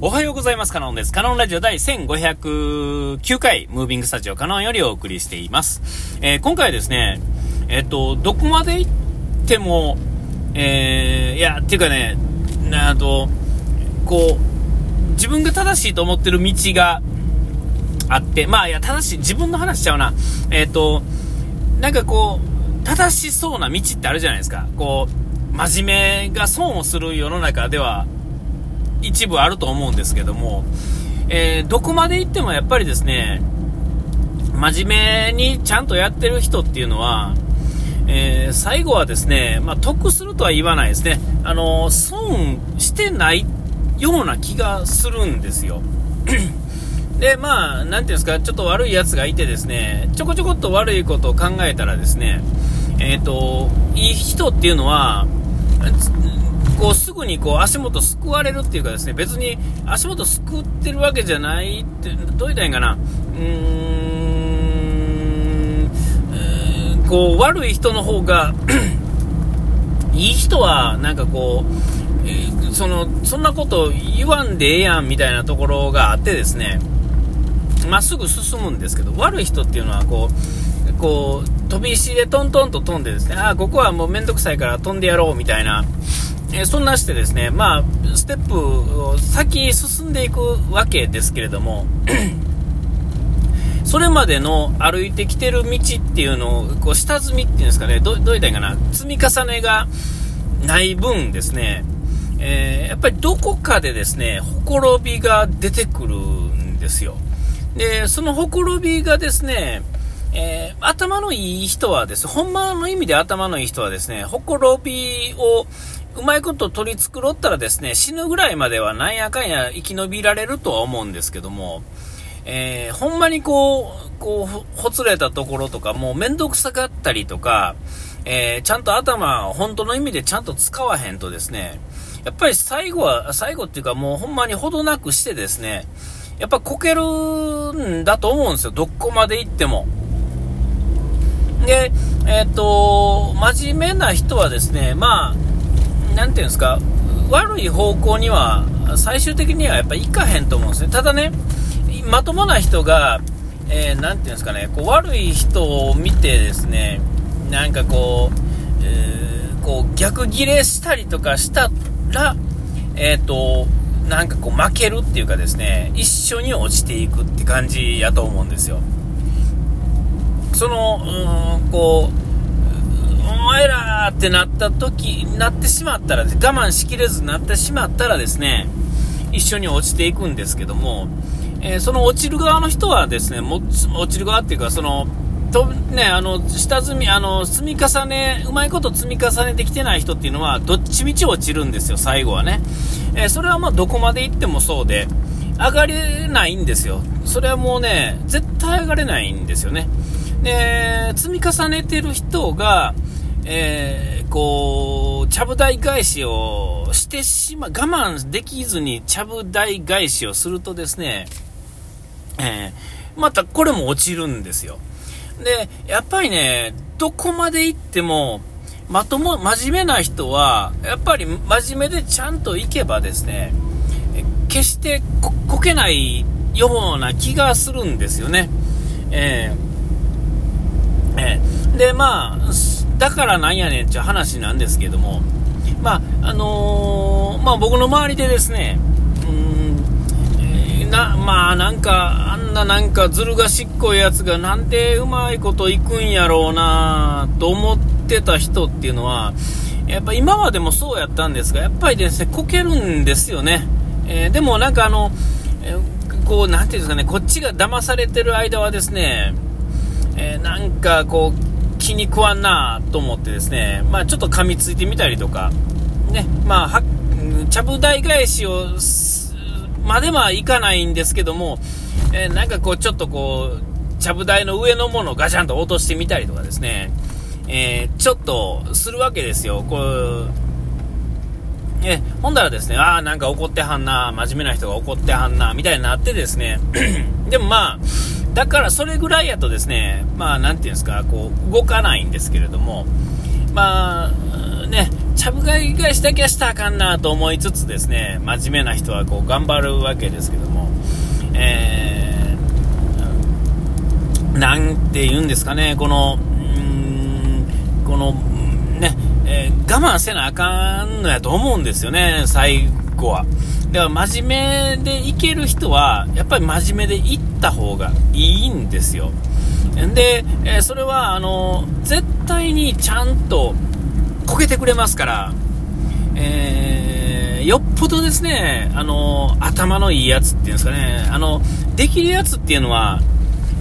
おはようございます。カノンです。カノンラジオ第1509回、ムービングスタジオカノンよりお送りしています。えー今回はですね、えっと、どこまで行っても、えーいや、っていうかね、なあと、こう、自分が正しいと思ってる道があって、まあ、いや、正しい、自分の話しちゃうな。えっと、なんかこう、正しそうな道ってあるじゃないですか。こう、真面目が損をする世の中では、一部あると思うんですけども、えーどこまで行ってもやっぱりですね、真面目にちゃんとやってる人っていうのは、えー最後はですね、まあ、得するとは言わないですね。あの、損してないような気がするんですよ。で、まあ、なんていうんですか、ちょっと悪いやつがいてですね、ちょこちょこっと悪いことを考えたらですね、えっ、と、いい人っていうのは、こうすぐにこう足元すくわれるっていうかですね、別に足元すくってるわけじゃないって、どう言ったらいいかな、うーん、こう悪い人の方が、いい人はなんかこう、えーその、そんなこと言わんでええやんみたいなところがあってですね、まっすぐ進むんですけど、悪い人っていうのはこう、こう、飛び石でトントンと飛んでですね、ああ、ここはもうめんどくさいから飛んでやろうみたいな、えそんなしてですね、まあ、ステップを先進んでいくわけですけれども、それまでの歩いてきてる道っていうのを、こう、下積みっていうんですかね、どどう言ったらいいかな、積み重ねがない分ですね、えーやっぱりどこかでですね、ほころびが出てくるんですよ。で、そのほころびがですね、えー頭のいい人はですね、ほんまの意味で頭のいい人はですね、ほころびをうまいこと取り繕ったらですね、死ぬぐらいまではなんやかんや生き延びられるとは思うんですけども、えーほんまにこう、こう、ほつれたところとか、もうめんどくさかったりとか、えーちゃんと頭、本当の意味でちゃんと使わへんとですね、やっぱり最後は、最後っていうかもうほんまにほどなくしてですね、やっぱこけるんだと思うんですよ、どこまで行っても。で、えっ、と、真面目な人はですね、まあ、なんていうんですか、悪い方向には、最終的にはやっぱ行かへんと思うんですね。ただね、まともな人が、えーていうんですかね、こう悪い人を見てですね、なんかこう、えーこう逆ギレしたりとかしたら、えっ、と、なんかこう負けるっていうかですね、一緒に落ちていくって感じやと思うんですよ。その、うん、こう、お前らってなった時、なってしまったら、我慢しきれずなってしまったらですね、一緒に落ちていくんですけども、えーその落ちる側の人はですね、も落ちる側っていうか、その、とね、あの、下積み、あの、積み重ね、うまいこと積み重ねてきてない人っていうのは、どっちみち落ちるんですよ、最後はね。えーそれはまあ、どこまで行ってもそうで、上がれないんですよ。それはもうね、絶対上がれないんですよね。で、積み重ねてる人が、えーこう、ちゃぶ台返しをしてしま、我慢できずにちゃぶ台返しをするとですね、えーまたこれも落ちるんですよ。で、やっぱりね、どこまで行っても、まとも、真面目な人は、やっぱり真面目でちゃんと行けばですね、決してこけないような気がするんですよね。えーえーで、まあ、だからなんやねんっていう話なんですけども、まあ、あのーまあ僕の周りでですね、うん、な、まあなんか、あんななんかずる賢いやつがなんでうまいこといくんやろうなと思ってた人っていうのは、やっぱ今までもそうやったんですが、やっぱりですね、こけるんですよね。えーでもなんかあの、えーこう、なんていうんですかね、こっちが騙されてる間はですね、えーなんかこう気に食わんなと思ってですね、まあ、ちょっと噛みついてみたりとか、ねまあ、ちゃぶ台返しをまではいかないんですけども、えーなんかこうちょっとこうちゃぶ台の上のものをガチャンと落としてみたりとかですね、えーちょっとするわけですよ。こうえほんだらですね、ああ、なんか怒ってはんな、真面目な人が怒ってはんな、みたいになってですね、でもまあ、だからそれぐらいやとですね、まあ、なんていうんですか、こう、動かないんですけれども、まあ、ね、ちゃぶ台返しだけはしたらあかんなと思いつつですね、真面目な人はこう頑張るわけですけども、えー、なんて言うんですかね、この、この、ね、えー、我慢せなあかんのやと思うんですよね、最後は。だから真面目でいける人は、やっぱり真面目でいった方がいいんですよ。で、えー、それは、あの、絶対にちゃんとこけてくれますから、えー、よっぽどですね、あの、頭のいいやつっていうんですかね、あの、できるやつっていうのは、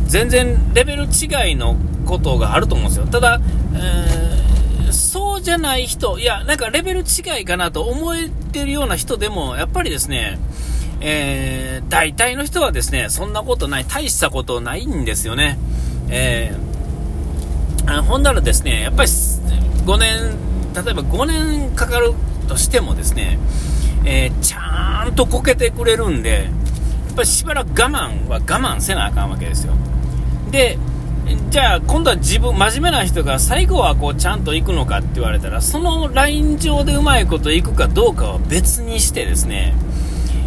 全然レベル違いのことがあると思うんですよ。ただ、えー、そうじゃない人、いや、なんかレベル違いかなと思えてるような人でも、やっぱりですね、えー、大体の人はですね、そんなことない、大したことないんですよね。えー、ほんならですね、やっぱり5年、例えば5年かかるとしてもですね、えー、ちゃんとこけてくれるんで、やっぱりしばらく我慢は我慢せなあかんわけですよ。で、じゃあ今度は自分、真面目な人が最後はこうちゃんと行くのかって言われたら、そのライン上でうまいこと行くかどうかは別にしてですね、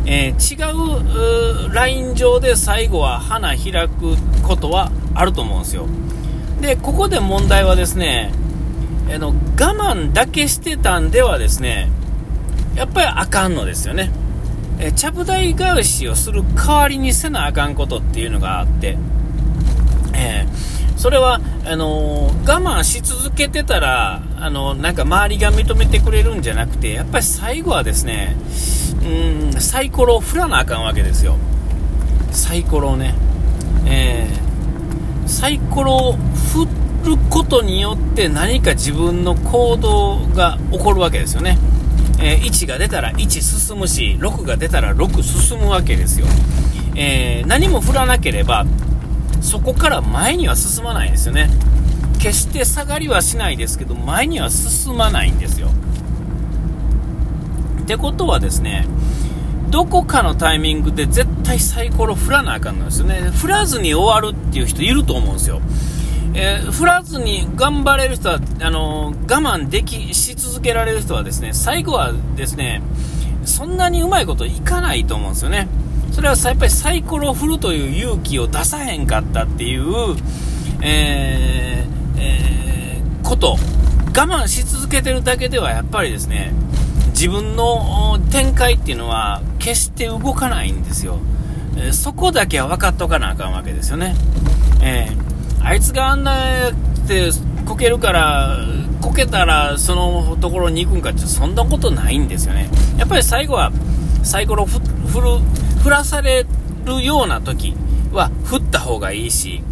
えー、違うライン上で最後は花開くことはあると思うんですよ。で、ここで問題はですね、あの我慢だけしてたんではですね、やっぱりあかんのですよね。えちゃぶ台返しをする代わりにせなあかんことっていうのがあって、えー、それはあのー、我慢し続けてたら、あのー、なんか周りが認めてくれるんじゃなくて、やっぱり最後はですね、うん、サイコロを振らなあかんわけですよ。サイコロをね。えー、サイコロを振ることによって何か自分の行動が起こるわけですよね。えー、1が出たら1進むし、6が出たら6進むわけですよ。えー、何も振らなければ、そこから前には進まないんですよね。決して下がりはしないですけど、前には進まないんですよ。ってことはですね、どこかのタイミングで絶対サイコロ振らなあかんのですよね。振らずに終わるっていう人いると思うんですよ。えー、振らずに頑張れる人は、あのー、我慢でき、し続けられる人はですね、最後はですね、そんなにうまいこといかないと思うんですよね。それはやっぱりサイコロを振るという勇気を出さへんかったっていう、えー、えー、こと、我慢し続けてるだけではやっぱりですね、自分の展開っていうのは決して動かないんですよ。えー、そこだけは分かっとかなあかんわけですよね。えー、あいつがあんなってこけるから、こけたらそのところに行くんかってそんなことないんですよね。やっぱり最後はサイコロ振る、振らされるような時は振った方がいいし、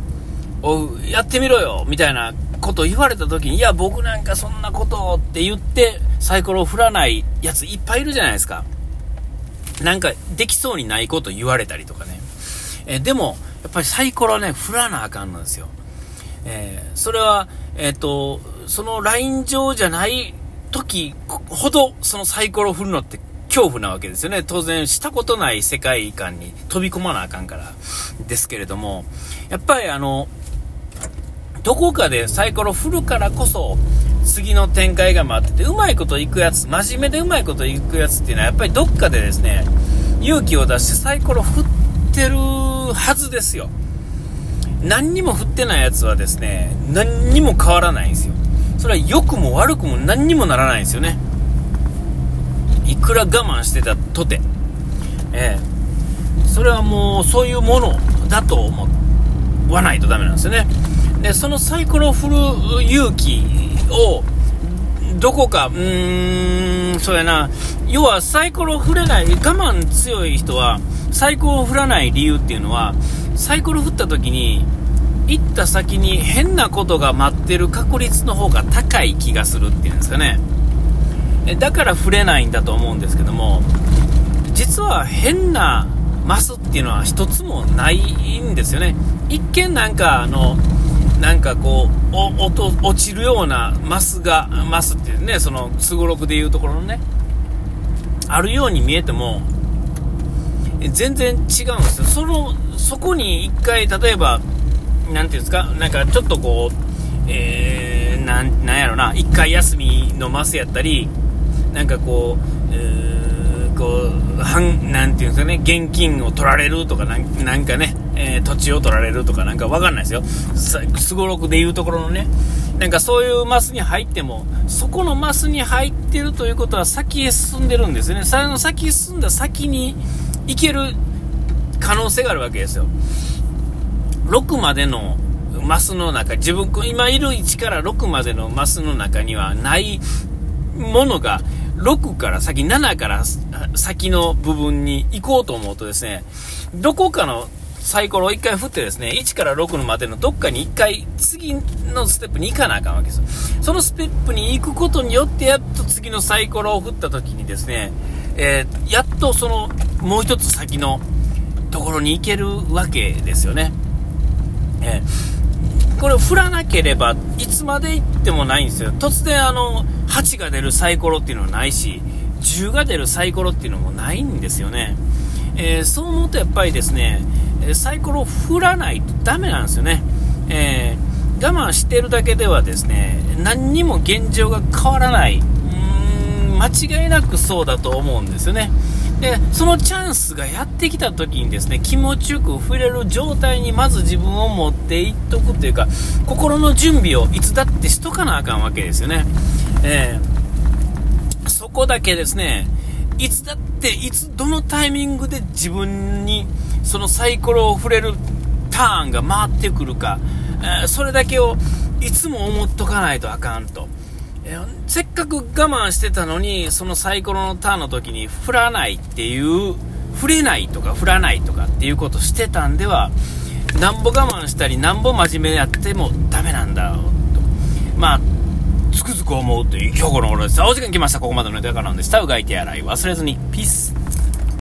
おやってみろよみたいなことを言われた時に、いや、僕なんかそんなことって言って、サイコロを振らないやついっぱいいるじゃないですか。なんか、できそうにないこと言われたりとかね。えでも、やっぱりサイコロね、振らなあかんのですよ。えー、それは、えっ、ー、と、そのライン上じゃない時ほど、そのサイコロを振るのって恐怖なわけですよね。当然、したことない世界観に飛び込まなあかんから。ですけれども、やっぱりあの、どこかでサイコロ振るからこそ、次の展開が待ってて、うまいこといくやつ、真面目でうまいこといくやつっていうのは、やっぱりどっかでですね、勇気を出してサイコロ振ってるはずですよ。何にも振ってないやつはですね、何にも変わらないんですよ。それは良くも悪くも何にもならないんですよね。いくら我慢してたとて。ええそれはもうそういうものだと思わないとダメなんですよね。で、そのサイコロを振る勇気を、どこか、うーん、そうやな、要はサイコロ振れない、我慢強い人は、サイコロを振らない理由っていうのは、サイコロ振った時に、行った先に変なことが待ってる確率の方が高い気がするっていうんですかね。だから振れないんだと思うんですけども、実は変なマスっていうのは一つもないんですよね。一見なんかあの、なんかこう、落ちるようなマスが、マスっていうね、その、すごろくでいうところのね、あるように見えても、全然違うんですよ。その、そこに一回、例えば、なんていうんですか、なんかちょっとこう、えー、なん、なんやろな、一回休みのマスやったり、なんかこう、えー、こう、はん、なんていうんですかね、現金を取られるとかなんかね、えー、土地を取られるとかなんかわかんないですよ。すごろくでいうところのね、なんかそういうマスに入っても、そこのマスに入ってるということは先へ進んでるんですよね。その先へ進んだ先に行ける可能性があるわけですよ。6までのマスの中、自分、今いる1から6までのマスの中にはないものが、6から先、7から先の部分に行こうと思うとですね、どこかのサイコロを1回振ってですね、1から6のまでのどっかに1回次のステップに行かなあかんわけです。そのステップに行くことによって、やっと次のサイコロを振った時にですね、えー、やっとそのもう一つ先のところに行けるわけですよね。えー、これを振らなければいつまで行ってもないんですよ。突然あの、8が出るサイコロっていうのはないし、10が出るサイコロっていうのもないんですよね。えー、そう思うとやっぱりですね、サイコロを振らないとダメなんですよね。えー、我慢してるだけではですね、何にも現状が変わらない。うーん、間違いなくそうだと思うんですよね。で、そのチャンスがやってきた時にですね、気持ちよく触れる状態にまず自分を持っていっとくというか、心の準備をいつだってしとかなあかんわけですよね。えー、そこだけですね、いつだって、いつ、どのタイミングで自分にそのサイコロを触れるターンが回ってくるか、えー、それだけをいつも思っとかないとあかんと。えー、せっかく我慢してたのに、そのサイコロのターンの時に振らないっていう、振れないとか振らないとかっていうことしてたんでは、なんぼ我慢したり、なんぼ真面目やってもダメなんだろうと。まあ、つくづく思うという今日この頃です。お時間来ました。ここまでのネタからなんで、下うがいて洗い忘れずに。ピース。